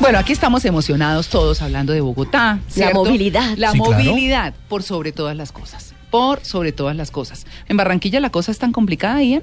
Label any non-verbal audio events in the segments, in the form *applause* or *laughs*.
Bueno, aquí estamos emocionados todos hablando de Bogotá. La movilidad. La Sí, claro. movilidad por sobre todas las cosas. Por sobre todas las cosas. En Barranquilla la cosa es tan complicada, Ian.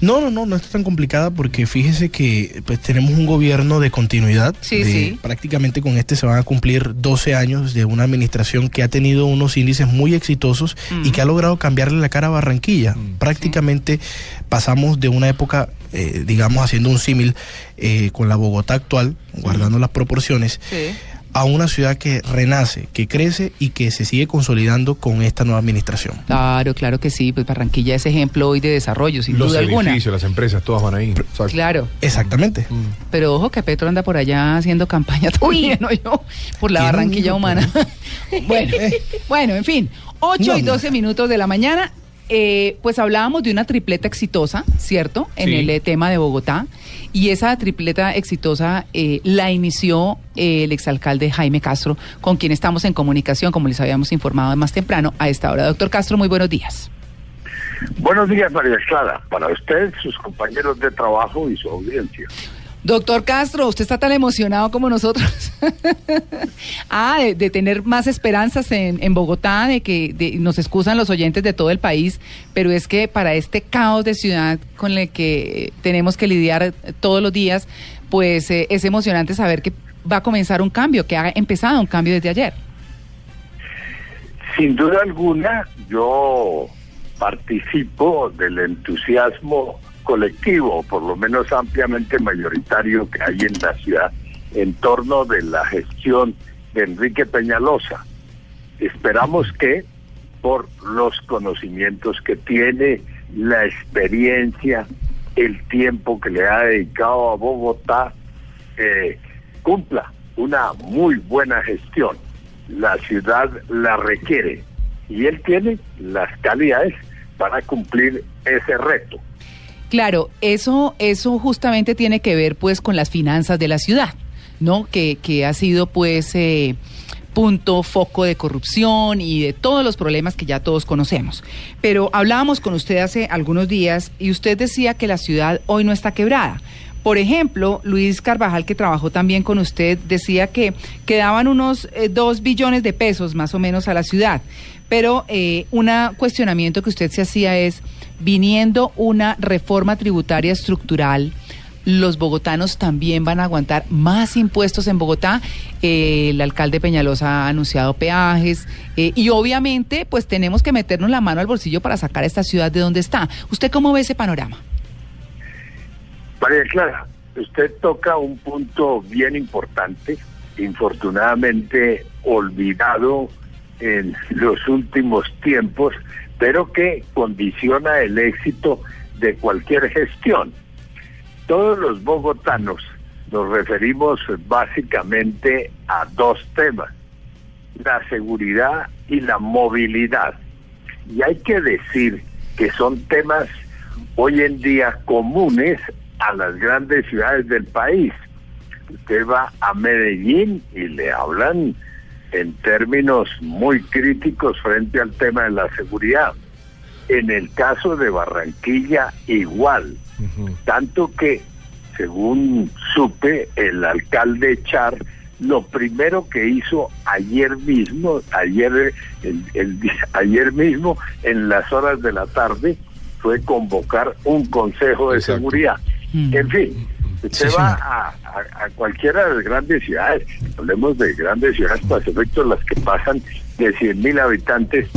No, no, no, no está tan complicada porque fíjese que pues tenemos un gobierno de continuidad. Sí, de- sí. Prácticamente con este se van a cumplir 12 años de una administración que ha tenido unos índices muy exitosos y Mm. que ha logrado cambiarle la cara a Barranquilla. Prácticamente pasamos de una época, eh, digamos, haciendo un símil eh, con la Bogotá actual, guardando las proporciones, Sí. a una ciudad que renace, que crece y que se sigue consolidando con esta nueva administración. Claro, claro que sí. Pues Barranquilla es ejemplo hoy de desarrollo, sin Los duda alguna. edificios, las empresas, todas van ahí. Exacto. Claro. Exactamente. Pero ojo que Petro anda por allá haciendo campaña también, ¿no? yo, por la ¿Quién Barranquilla humana. *laughs* bueno, *laughs* bueno, en fin, 8 No, y no. 12 minutos de la mañana. Eh, pues hablábamos de una tripleta exitosa, ¿cierto? En Sí. el eh, tema de Bogotá. Y esa tripleta exitosa eh, la inició eh, el exalcalde Jaime Castro, con quien estamos en comunicación, como les habíamos informado más temprano, a esta hora. Doctor Castro, muy buenos días. Buenos días, María Clara, para usted, sus compañeros de trabajo y su audiencia. Doctor Castro, usted está tan emocionado como nosotros. *laughs* ah, de, tener más esperanzas en, Bogotá, de que nos excusan los oyentes de todo el país, pero es que para este caos de ciudad con el que tenemos que lidiar todos los días, pues eh, es emocionante saber que va a comenzar un cambio, que ha empezado un cambio desde ayer. Sin duda alguna, yo participo del entusiasmo colectivo, por lo menos ampliamente mayoritario que hay en la ciudad en torno de la gestión de Enrique Peñalosa. Esperamos que por los conocimientos que tiene, la experiencia, el tiempo que le ha dedicado a Bogotá, eh, cumpla una muy buena gestión. La ciudad la requiere y él tiene las calidades para cumplir ese reto. Claro, eso, eso justamente tiene que ver pues con las finanzas de la ciudad, ¿no? Que, que ha sido pues eh, punto, foco de corrupción y de todos los problemas que ya todos conocemos. Pero hablábamos con usted hace algunos días y usted decía que la ciudad hoy no está quebrada. Por ejemplo, Luis Carvajal, que trabajó también con usted, decía que quedaban unos eh, dos billones de pesos más o menos a la ciudad. Pero eh, un cuestionamiento que usted se hacía es, viniendo una reforma tributaria estructural, los bogotanos también van a aguantar más impuestos en Bogotá. Eh, el alcalde Peñalosa ha anunciado peajes eh, y obviamente pues tenemos que meternos la mano al bolsillo para sacar a esta ciudad de donde está. ¿Usted cómo ve ese panorama? María Clara, usted toca un punto bien importante, infortunadamente olvidado en los últimos tiempos, pero que condiciona el éxito de cualquier gestión. Todos los bogotanos nos referimos básicamente a dos temas, la seguridad y la movilidad. Y hay que decir que son temas hoy en día comunes a las grandes ciudades del país. Usted va a Medellín y le hablan en términos muy críticos frente al tema de la seguridad. En el caso de Barranquilla, igual. Tanto que, según supe, el alcalde Char, lo primero que hizo ayer mismo, ayer, el- el día- *laughs* ayer mismo, en las horas de la tarde, fue convocar un consejo de Exacto. seguridad. Mm. En fin, usted Sí, va señor. a, a- a cualquiera de las grandes ciudades, hablemos de grandes ciudades para efectos las que pasan de 100 mil habitantes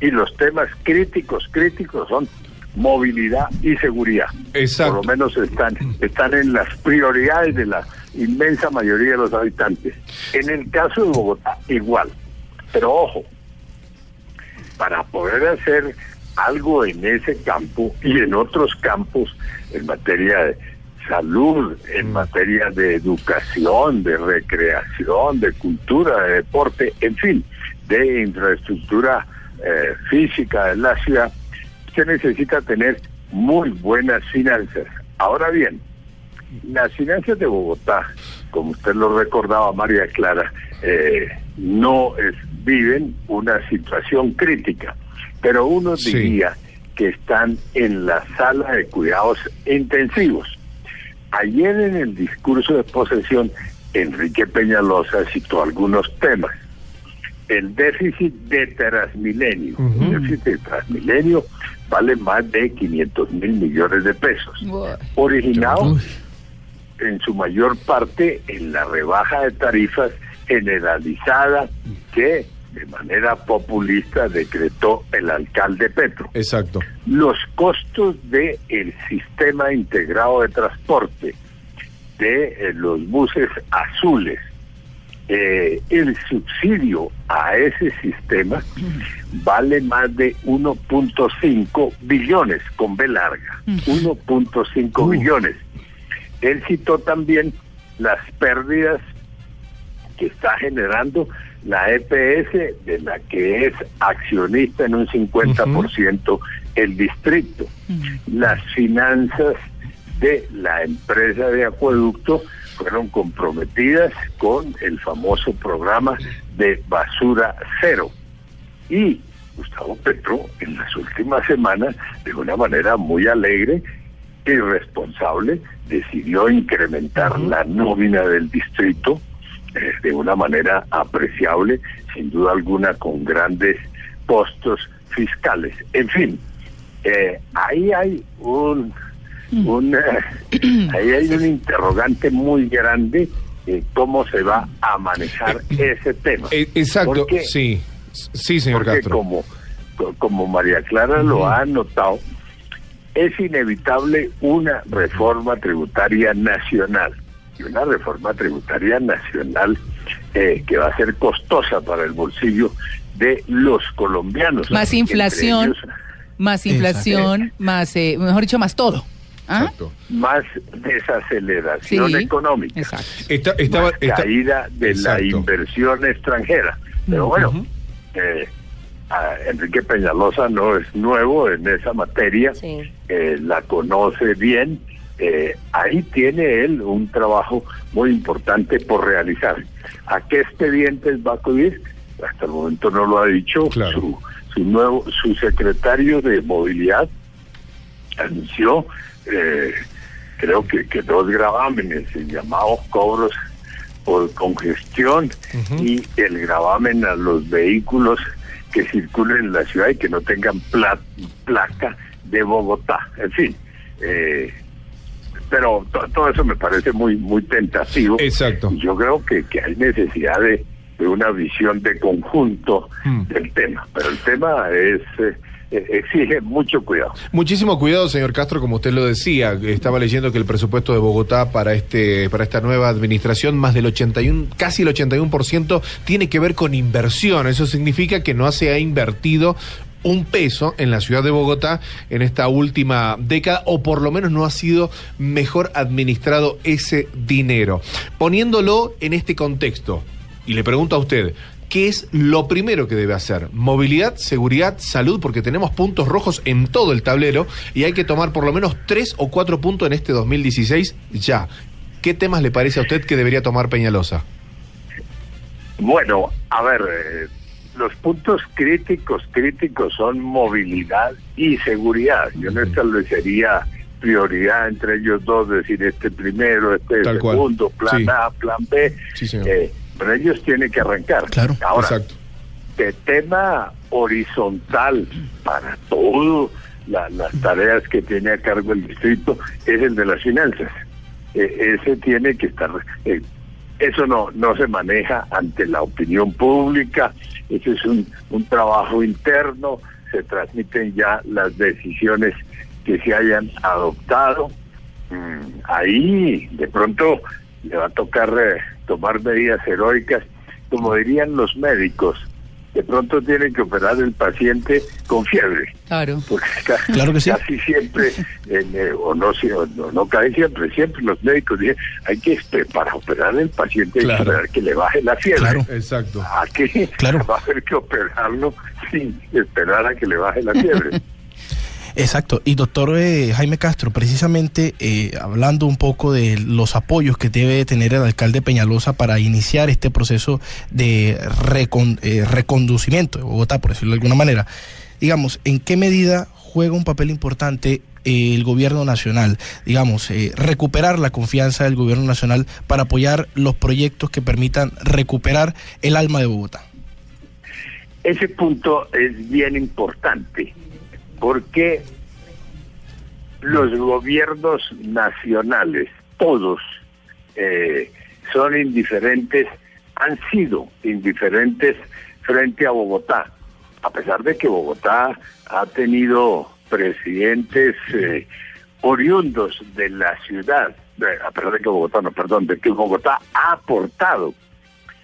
y los temas críticos, críticos son movilidad y seguridad. Exacto. Por lo menos están, están en las prioridades de la inmensa mayoría de los habitantes. En el caso de Bogotá, igual. Pero ojo, para poder hacer algo en ese campo y en otros campos en materia de salud, en materia de educación, de recreación, de cultura, de deporte, en fin, de infraestructura eh, física de la ciudad, usted necesita tener muy buenas finanzas. Ahora bien, las finanzas de Bogotá, como usted lo recordaba, María Clara, eh, no es- viven una situación crítica, pero uno Sí. diría que están en la sala de cuidados intensivos. Ayer en el discurso de posesión Enrique Peñalosa citó algunos temas. El déficit de Transmilenio. El déficit de Transmilenio vale más de 500 mil millones de pesos. Originado en su mayor parte en la rebaja de tarifas generalizada que de manera populista decretó el alcalde Petro. Exacto. Los costos del el sistema integrado de transporte de eh, los buses azules, eh, el subsidio a ese sistema vale más de 1.5 billones con B larga, 1.5 billones. Él citó también las pérdidas que está generando la EPS, de la que es accionista en un 50% el distrito. Las finanzas de la empresa de acueducto fueron comprometidas con el famoso programa de basura cero. Y Gustavo Petro en las últimas semanas, de una manera muy alegre y responsable, decidió incrementar la nómina del distrito eh, de una manera apreciable, sin duda alguna con grandes costos fiscales. En fin, eh, ahí hay un, un eh, *clears throat* ahí hay un interrogante muy grande cómo se va a manejar ese tema. exacto, sí, sí, señor porque Como, como María Clara lo ha notado, es inevitable una reforma tributaria nacional y una reforma tributaria nacional eh, que va a ser costosa para el bolsillo de los colombianos. Más inflación, más inflación, más, eh, mejor dicho, más todo. ¿Ah? Más desaceleración económica. Exacto. más caída de la inversión extranjera. Pero bueno, eh, Enrique Peñalosa no es nuevo en esa materia, la conoce bien eh, ahí tiene él un trabajo muy importante por realizar. ¿A qué expedientes va a acudir? Hasta el momento no lo ha dicho. Su, su nuevo, su secretario de movilidad anunció, eh, creo que, que dos gravámenes llamados cobros por congestión y el gravamen a los vehículos que circulen en la ciudad y que no tengan placa de Bogotá. En fin, eh, pero todo eso me parece muy muy tentativo. Exacto. Y yo creo que, que hay necesidad de, una visión de conjunto hmm. del tema, pero el tema es... Eh, eh, exige mucho cuidado. Muchísimo cuidado, señor Castro, como usted lo decía. Estaba leyendo que el presupuesto de Bogotá para este para esta nueva administración, más del 81, casi el 81% tiene que ver con inversión. Eso significa que no se ha invertido un peso en la ciudad de Bogotá en esta última década, o por lo menos no ha sido mejor administrado ese dinero. Poniéndolo en este contexto, y le pregunto a usted, ¿qué es lo primero que debe hacer? Movilidad, seguridad, salud, porque tenemos puntos rojos en todo el tablero y hay que tomar por lo menos tres o cuatro puntos en este 2016 ya. ¿Qué temas le parece a usted que debería tomar Peñalosa? Bueno, a ver, eh, los puntos críticos, críticos son movilidad y seguridad. Yo no establecería prioridad entre ellos dos, decir este primero, este segundo, plan A, plan B. Eh, pero ellos tienen que arrancar. Claro, Ahora, exacto. de tema horizontal para todas las tareas que tiene a cargo el distrito es el de las finanzas. Eh, ese tiene que estar eh, eso no, no se maneja ante la opinión pública, ese es un, un trabajo interno, se transmiten ya las decisiones que se hayan adoptado. Mm, ahí de pronto le va a tocar eh, tomar medidas heroicas, como dirían los médicos, de pronto tienen que operar el paciente con fiebre. Claro. Porque casi, claro que sí. casi siempre, eh, o no, no, no casi siempre, siempre los médicos dicen, hay que, para operar el paciente, hay que esperar que le baje la fiebre. Claro, exacto. Aquí claro. *laughs* va a haber que operarlo sin esperar a que le baje la fiebre. *laughs* Exacto. Y doctor eh, Jaime Castro, precisamente eh, hablando un poco de los apoyos que debe tener el alcalde Peñalosa para iniciar este proceso de eh, reconducimiento de Bogotá, por decirlo de alguna manera, digamos, ¿en qué medida juega un papel importante eh, el gobierno nacional, digamos, eh, recuperar la confianza del gobierno nacional para apoyar los proyectos que permitan recuperar el alma de Bogotá? Ese punto es bien importante porque los gobiernos nacionales, todos, eh, son indiferentes, han sido indiferentes frente a Bogotá, a pesar de que Bogotá ha tenido presidentes eh, oriundos de la ciudad, a pesar de que Bogotá, no, perdón, de que Bogotá ha aportado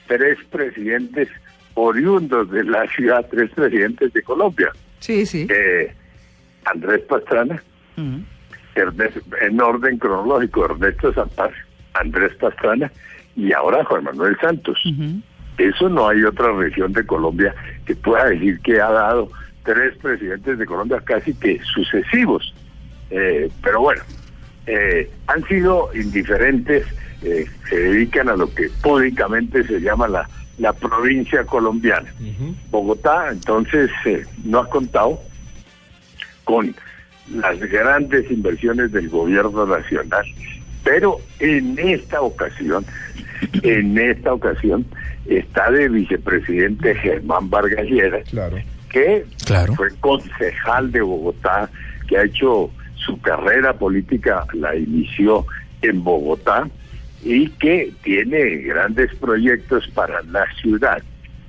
tres presidentes oriundos de la ciudad, tres presidentes de Colombia. Sí, sí. Eh, Andrés Pastrana, en orden cronológico, Ernesto Zampar, Andrés Pastrana y ahora Juan Manuel Santos. Eso no hay otra región de Colombia que pueda decir que ha dado tres presidentes de Colombia casi que sucesivos. Eh, pero bueno, eh, han sido indiferentes, eh, se dedican a lo que públicamente se llama la, la provincia colombiana. Bogotá, entonces, no ha contado con las grandes inversiones del gobierno nacional. Pero en esta ocasión, en esta ocasión, está de vicepresidente Germán Vargas Lleras, que fue concejal de Bogotá, que ha hecho su carrera política, la inició en Bogotá y que tiene grandes proyectos para la ciudad.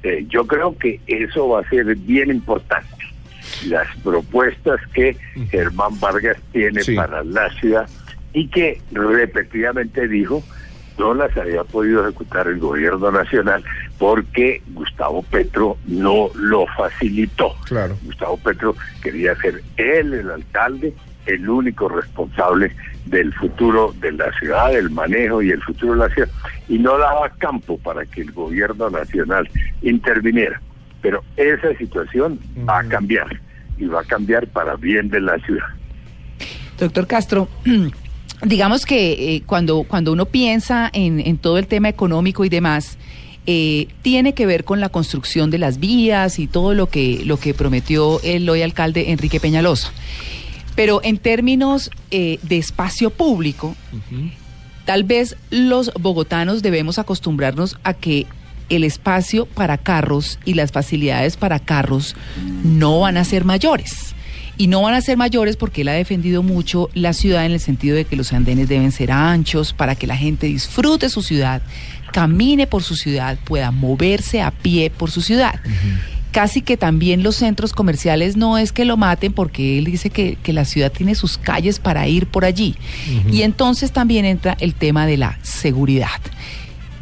Eh, yo creo que eso va a ser bien importante. Las propuestas que Germán Vargas tiene para la ciudad y que repetidamente dijo no las había podido ejecutar el gobierno nacional porque Gustavo Petro no lo facilitó. Claro. Gustavo Petro quería ser él el alcalde, el único responsable del futuro de la ciudad, del manejo y el futuro de la ciudad, y no daba campo para que el gobierno nacional interviniera. Pero esa situación va a cambiar y va a cambiar para bien de la ciudad. Doctor Castro, *clears throat* digamos que eh, cuando, cuando uno piensa en, todo el tema económico y demás, eh, tiene que ver con la construcción de las vías y todo lo que, lo que prometió el hoy alcalde Enrique Peñalosa. Pero en términos eh, de espacio público, tal vez los bogotanos debemos acostumbrarnos a que el espacio para carros y las facilidades para carros no van a ser mayores y no van a ser mayores porque él ha defendido mucho la ciudad en el sentido de que los andenes deben ser anchos para que la gente disfrute su ciudad, camine por su ciudad, pueda moverse a pie por su ciudad. Casi que también los centros comerciales no es que lo maten porque él dice que, la ciudad tiene sus calles para ir por allí. Y entonces también entra el tema de la seguridad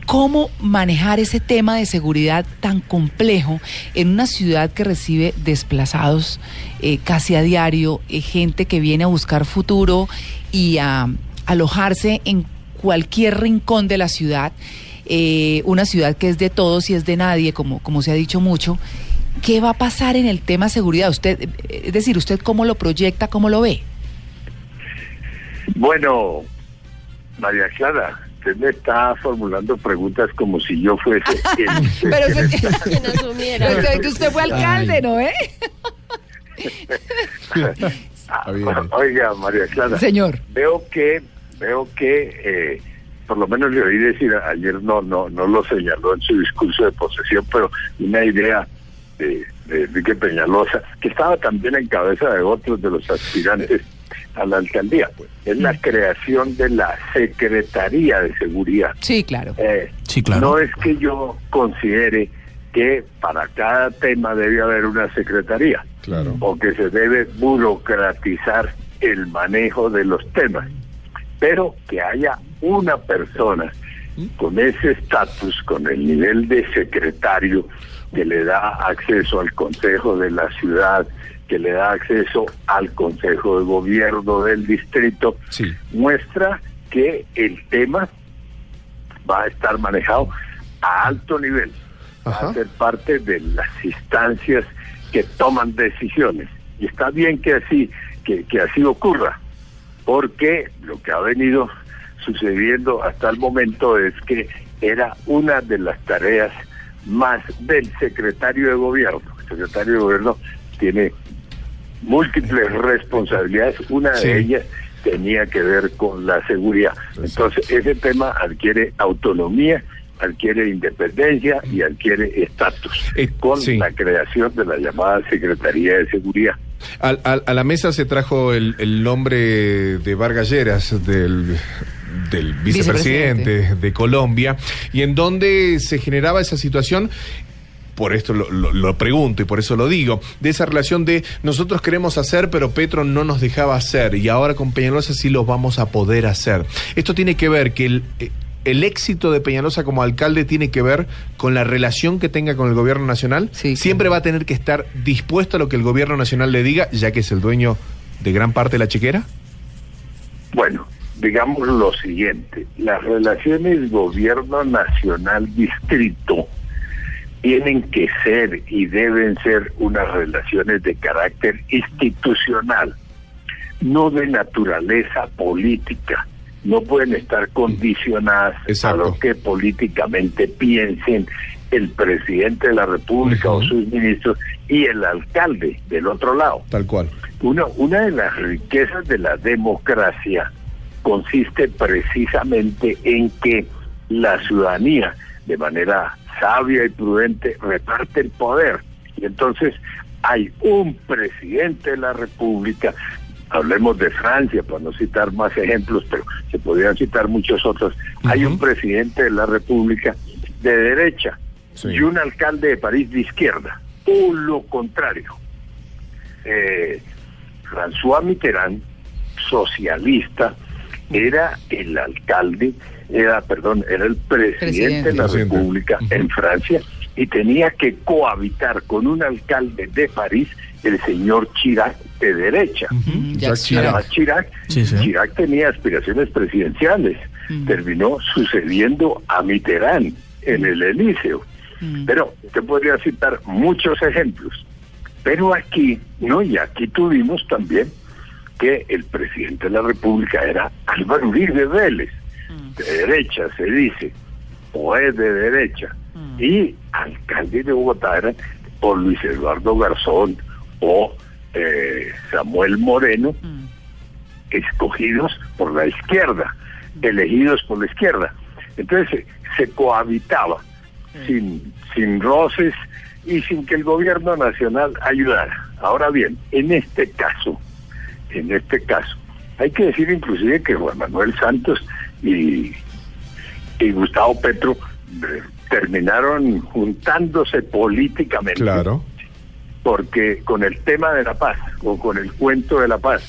cómo manejar ese tema de seguridad tan complejo en una ciudad que recibe desplazados eh, casi a diario, eh, gente que viene a buscar futuro y a alojarse en cualquier rincón de la ciudad, eh, una ciudad que es de todos y es de nadie, como, como se ha dicho mucho. ¿Qué va a pasar en el tema seguridad? Usted, es decir, ¿usted cómo lo proyecta, cómo lo ve? Bueno, María Clara, usted me está formulando preguntas como si yo fuese *laughs* el, pero usted, *laughs* usted fue alcalde, ¿no? *laughs* Eh? Oiga, María Clara. Señor. Veo que, veo que, eh, por lo menos le oí decir, ayer no, no, no lo señaló en su discurso de posesión, pero una idea de, de Enrique Peñalosa, que estaba también en cabeza de otros de los aspirantes a la alcaldía. Pues. Es la mm. creación de la Secretaría de Seguridad. Sí, claro. Eh, sí, claro. No es que yo considere que para cada tema debe haber una secretaría. Claro. O que se debe burocratizar el manejo de los temas. Pero que haya una persona con ese estatus, con el nivel de secretario, que le da acceso al Consejo de la Ciudad, que le da acceso al Consejo de Gobierno del distrito, muestra que el tema va a estar manejado a alto nivel, va a ser parte de las instancias que toman decisiones. Y está bien que así, que, que así ocurra, porque lo que ha venido sucediendo hasta el momento es que era una de las tareas más del secretario de gobierno. El secretario de gobierno tiene múltiples responsabilidades, una de ellas tenía que ver con la seguridad. Entonces, ese tema adquiere autonomía adquiere independencia y adquiere estatus Eh, con sí. la creación de la llamada Secretaría de Seguridad. Al- al- a la mesa se trajo el, el nombre de Vargas Lleras, del, del vicepresidente Vicepresidente. de Colombia, y en donde se generaba esa situación. Por esto lo, lo- lo pregunto y por eso lo digo, de esa relación de nosotros queremos hacer, pero Petro no nos dejaba hacer, y ahora con Peñalosa sí los vamos a poder hacer. Esto tiene que ver que el, eh, el éxito de Peñalosa como alcalde tiene que ver con la relación que tenga con el gobierno nacional. Sí, Siempre va a tener que estar dispuesto a lo que el gobierno nacional le diga, ya que es el dueño de gran parte de la chequera. Bueno, digamos lo siguiente, las relaciones gobierno nacional-distrito tienen que ser y deben ser unas relaciones de carácter institucional, no de naturaleza política. No pueden estar condicionadas Exacto. a lo que políticamente piensen el presidente de la República o sus ministros y el alcalde del otro lado. Tal cual. Una, una de las riquezas de la democracia consiste precisamente en que la ciudadanía, de manera sabia y prudente, reparte el poder. Y entonces hay un presidente de la República, hablemos de Francia, para no citar más ejemplos, pero se podrían citar muchos otros, hay un presidente de la República de derecha Sí. y un alcalde de París de izquierda, o lo contrario eh, François Mitterrand, socialista, era el alcalde, era, perdón, era el presidente, Presidente. de la Presidente. República en Francia y tenía que cohabitar con un alcalde de París, el señor Chirac de derecha. Jacques Chirac. Además, Chirac, Sí, sí. Chirac tenía aspiraciones presidenciales. Terminó sucediendo a Mitterrand en el Elíseo. Pero te podría citar muchos ejemplos. Pero aquí, no, y aquí tuvimos también que el presidente de la República era Álvaro Uribe Vélez, de derecha se dice, o es de derecha, y alcalde de Bogotá eran o Luis Eduardo Garzón o eh, Samuel Moreno, Mm. escogidos por la izquierda, elegidos por la izquierda. Entonces se, se cohabitaba sin, sin roces y sin que el gobierno nacional ayudara. Ahora bien, en este caso, en este caso, hay que decir inclusive que Juan Manuel Santos y, y Gustavo Petro eh, terminaron juntándose políticamente Claro. porque con el tema de la paz o con el cuento de la paz,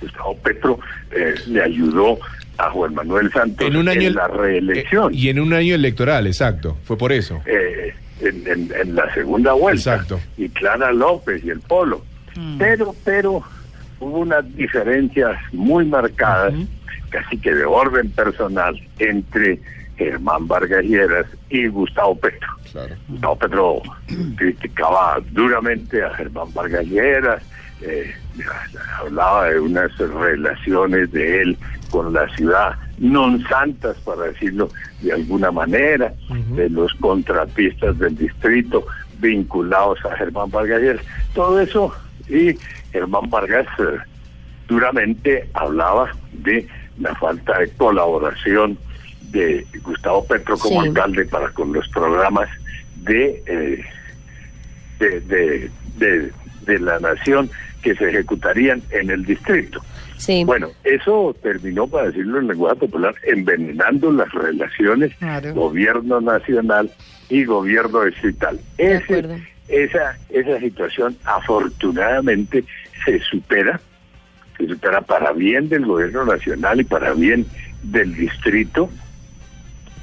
Gustavo Petro eh, le ayudó a Juan Manuel Santos En un año la reelección, eh, y en un año electoral, exacto. Fue por eso. eh, en, en- en la segunda vuelta, Exacto. y Clara López y el Polo. Mm. Pero, pero hubo unas diferencias muy marcadas, casi que de orden personal, entre Germán Vargas Lleras y Gustavo Petro. Claro. Gustavo Petro criticaba duramente a Germán Vargas Lleras, eh, hablaba de unas relaciones de él con la ciudad non santas, para decirlo de alguna manera, de los contratistas del distrito vinculados a Germán Vargas Lleras. Todo eso, y Germán Vargas eh, duramente hablaba de la falta de colaboración de Gustavo Petro como Sí. alcalde para con los programas de, eh, de, de, de- de la nación que se ejecutarían en el distrito. Sí. Bueno, eso terminó, para decirlo en lenguaje popular, envenenando las relaciones Claro. gobierno nacional y gobierno distrital. Ese- esa, esa situación afortunadamente se supera, se supera para bien del gobierno nacional y para bien del distrito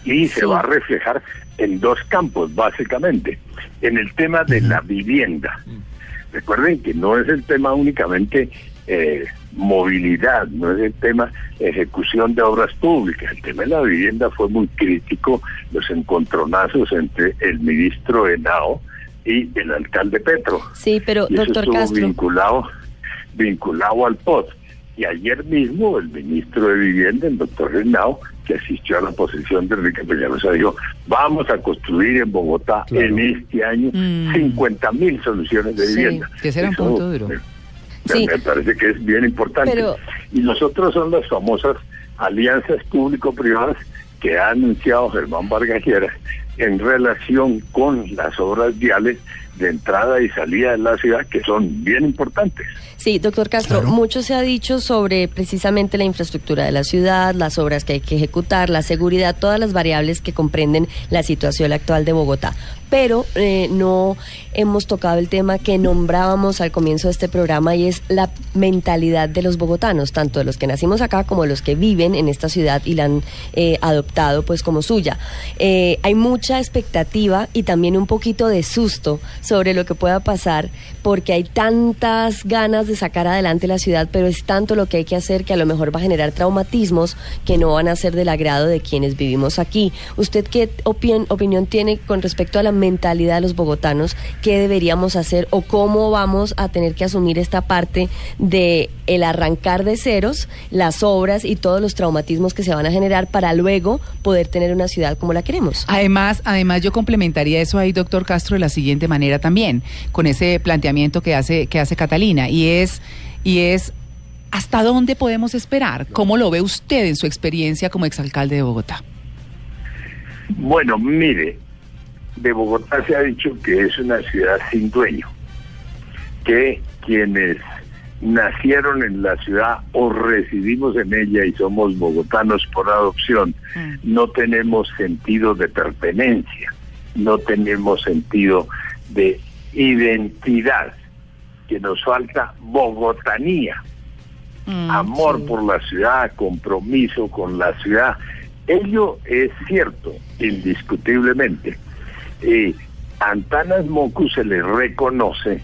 y se va a reflejar en dos campos básicamente. En el tema de la vivienda. Recuerden que no es el tema únicamente eh, movilidad, no es el tema ejecución de obras públicas. El tema de la vivienda fue muy crítico, los encontronazos entre el ministro Henao y el alcalde Petro. Sí, pero Y eso doctor estuvo Castro. vinculado, vinculado al POT. Y ayer mismo el ministro de Vivienda, el doctor Henao, que asistió a la posición de Enrique Peñalosa, dijo, vamos a construir en Bogotá Claro. en este año Mm. 50 mil soluciones de Sí, vivienda. que ese era un punto duro. me- Me parece que es bien importante. Y los otros son las famosas alianzas público-privadas que ha anunciado Germán Vargas en relación con las obras viales de entrada y salida de la ciudad que son bien importantes. Sí, doctor Castro, mucho se ha dicho sobre precisamente la infraestructura de la ciudad, las obras que hay que ejecutar, la seguridad, todas las variables que comprenden la situación actual de Bogotá. Pero eh, no hemos tocado el tema que nombrábamos al comienzo de este programa y es la mentalidad de los bogotanos, tanto de los que nacimos acá como de los que viven en esta ciudad y la han eh, adoptado pues como suya. Eh, hay mucha expectativa y también un poquito de susto sobre lo que pueda pasar porque hay tantas ganas de sacar adelante la ciudad, pero es tanto lo que hay que hacer que a lo mejor va a generar traumatismos que no van a ser del agrado de quienes vivimos aquí. ¿Usted qué opinión tiene con respecto a la mentalidad de los bogotanos? ¿Qué deberíamos hacer o cómo vamos a tener que asumir esta parte de el arrancar de ceros, las obras y todos los traumatismos que se van a generar para luego poder tener una ciudad como la queremos? Además, además yo complementaría eso ahí, doctor Castro, de la siguiente manera también, con ese planteamiento que hace, que hace Catalina, y es, y es ¿hasta dónde podemos esperar? ¿Cómo lo ve usted en su experiencia como exalcalde de Bogotá? Bueno, mire, de Bogotá se ha dicho que es una ciudad sin dueño, que quienes nacieron en la ciudad o residimos en ella y somos bogotanos por adopción, mm. no tenemos sentido de pertenencia, no tenemos sentido de identidad, que nos falta bogotanía, mm, amor por la ciudad, compromiso con la ciudad. Ello es cierto, indiscutiblemente. Y Antanas Mocu se le reconoce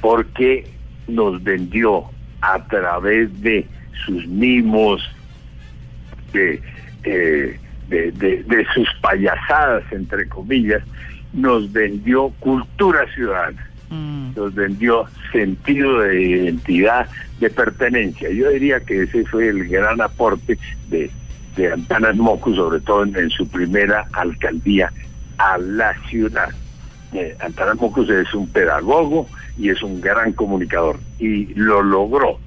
porque nos vendió a través de sus mimos, de, eh, de, de, sus payasadas, entre comillas, nos vendió cultura ciudadana, mm. nos vendió sentido de identidad, de pertenencia. Yo diría que ese fue el gran aporte de, de Antanas Mocu, sobre todo en, su primera alcaldía a la ciudad. Eh, Antanas es un pedagogo y es un gran comunicador y lo logró.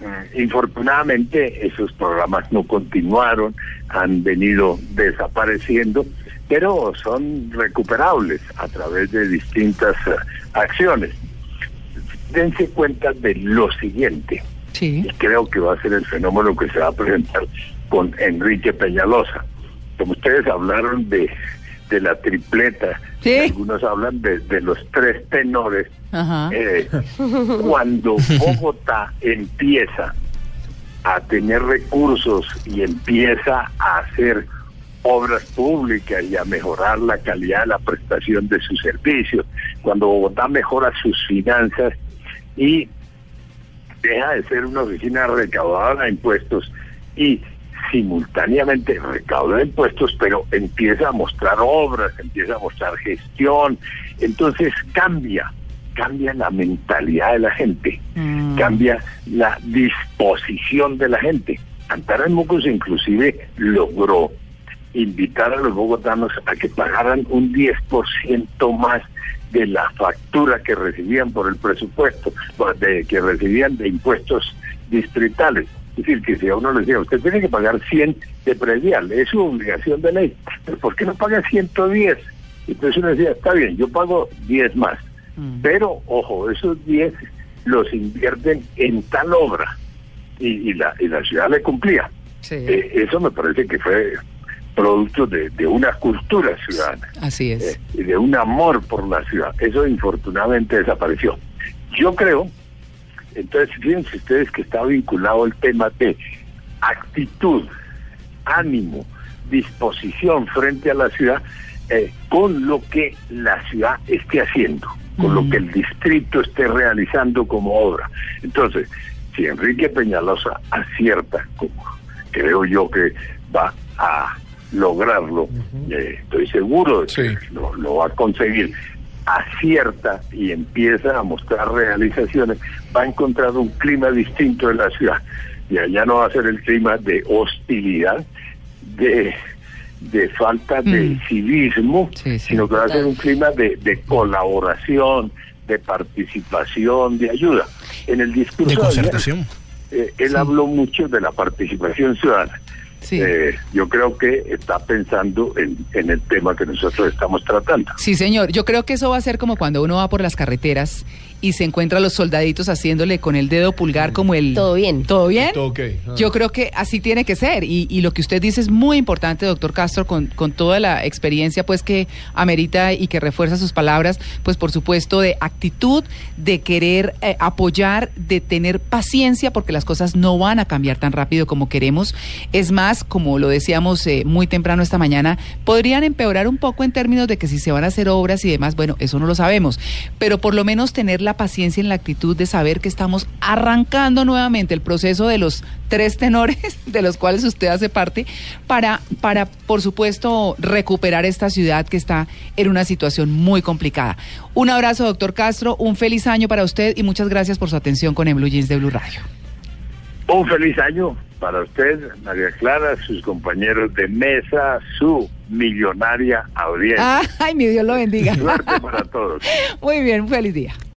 Mm, infortunadamente esos programas no continuaron, han venido desapareciendo pero son recuperables a través de distintas eh, acciones. Dense cuenta de lo siguiente, y creo que va a ser el fenómeno que se va a presentar con Enrique Peñalosa. Como ustedes hablaron de, de la tripleta, algunos hablan de, de, los tres tenores, eh, cuando *laughs* Bogotá empieza a tener recursos y empieza a hacer obras públicas y a mejorar la calidad de la prestación de sus servicios. Cuando Bogotá mejora sus finanzas y deja de ser una oficina recaudadora de impuestos y simultáneamente recauda impuestos, pero empieza a mostrar obras, empieza a mostrar gestión, entonces cambia, cambia la mentalidad de la gente, mm. cambia la disposición de la gente. Antara Mocos inclusive logró invitar a los bogotanos a que pagaran un 10% más de la factura que recibían por el presupuesto, de, que recibían de impuestos distritales. Es decir, que si a uno le decía, usted tiene que pagar 100 de predial, es su obligación de ley, pero ¿por qué no paga 110? Entonces uno decía, está bien, yo pago 10 más, mm. pero ojo, esos 10 los invierten en tal obra y, la, y la ciudad le cumplía. Eh, eso me parece que fue producto de, una cultura ciudadana. Así es. Eh, y de un amor por la ciudad. Eso infortunadamente desapareció. Yo creo, entonces fíjense ustedes que está vinculado el tema de actitud, ánimo, disposición frente a la ciudad eh, con lo que la ciudad esté haciendo, con lo que el distrito esté realizando como obra. Entonces, si Enrique Peñalosa acierta, como creo yo que va a lograrlo, eh, estoy seguro de que lo, va a conseguir, acierta y empieza a mostrar realizaciones, va a encontrar un clima distinto en la ciudad. Y allá no va a ser el clima de hostilidad, de, de falta de mm. civismo, sino que va a ser un clima de, de colaboración, de participación, de ayuda. en el discurso de concertación. Eh, él habló mucho de la participación ciudadana. Eh, yo creo que está pensando en, en, el tema que nosotros estamos tratando. Sí, señor. Yo creo que eso va a ser como cuando uno va por las carreteras y se encuentra a los soldaditos haciéndole con el dedo pulgar como el... Todo bien. ¿Todo bien? Todo okay. Ah. Yo creo que así tiene que ser. Y, y, lo que usted dice es muy importante, doctor Castro, con, con toda la experiencia pues que amerita y que refuerza sus palabras, pues por supuesto de actitud, de querer eh, apoyar, de tener paciencia, porque las cosas no van a cambiar tan rápido como queremos. Es más, como lo decíamos eh, muy temprano esta mañana, podrían empeorar un poco en términos de que si se van a hacer obras y demás, bueno, eso no lo sabemos, pero por lo menos tener la paciencia en la actitud de saber que estamos arrancando nuevamente el proceso de los tres tenores *laughs* de los cuales usted hace parte para, para por supuesto, recuperar esta ciudad que está en una situación muy complicada. Un abrazo, doctor Castro, un feliz año para usted y muchas gracias por su atención con el Blue Jeans de Blue Radio. Un feliz año para usted, María Clara, sus compañeros de mesa, su millonaria audiencia. *laughs* Ay, mi Dios lo bendiga. Suerte para todos. *laughs* Muy bien, un feliz día.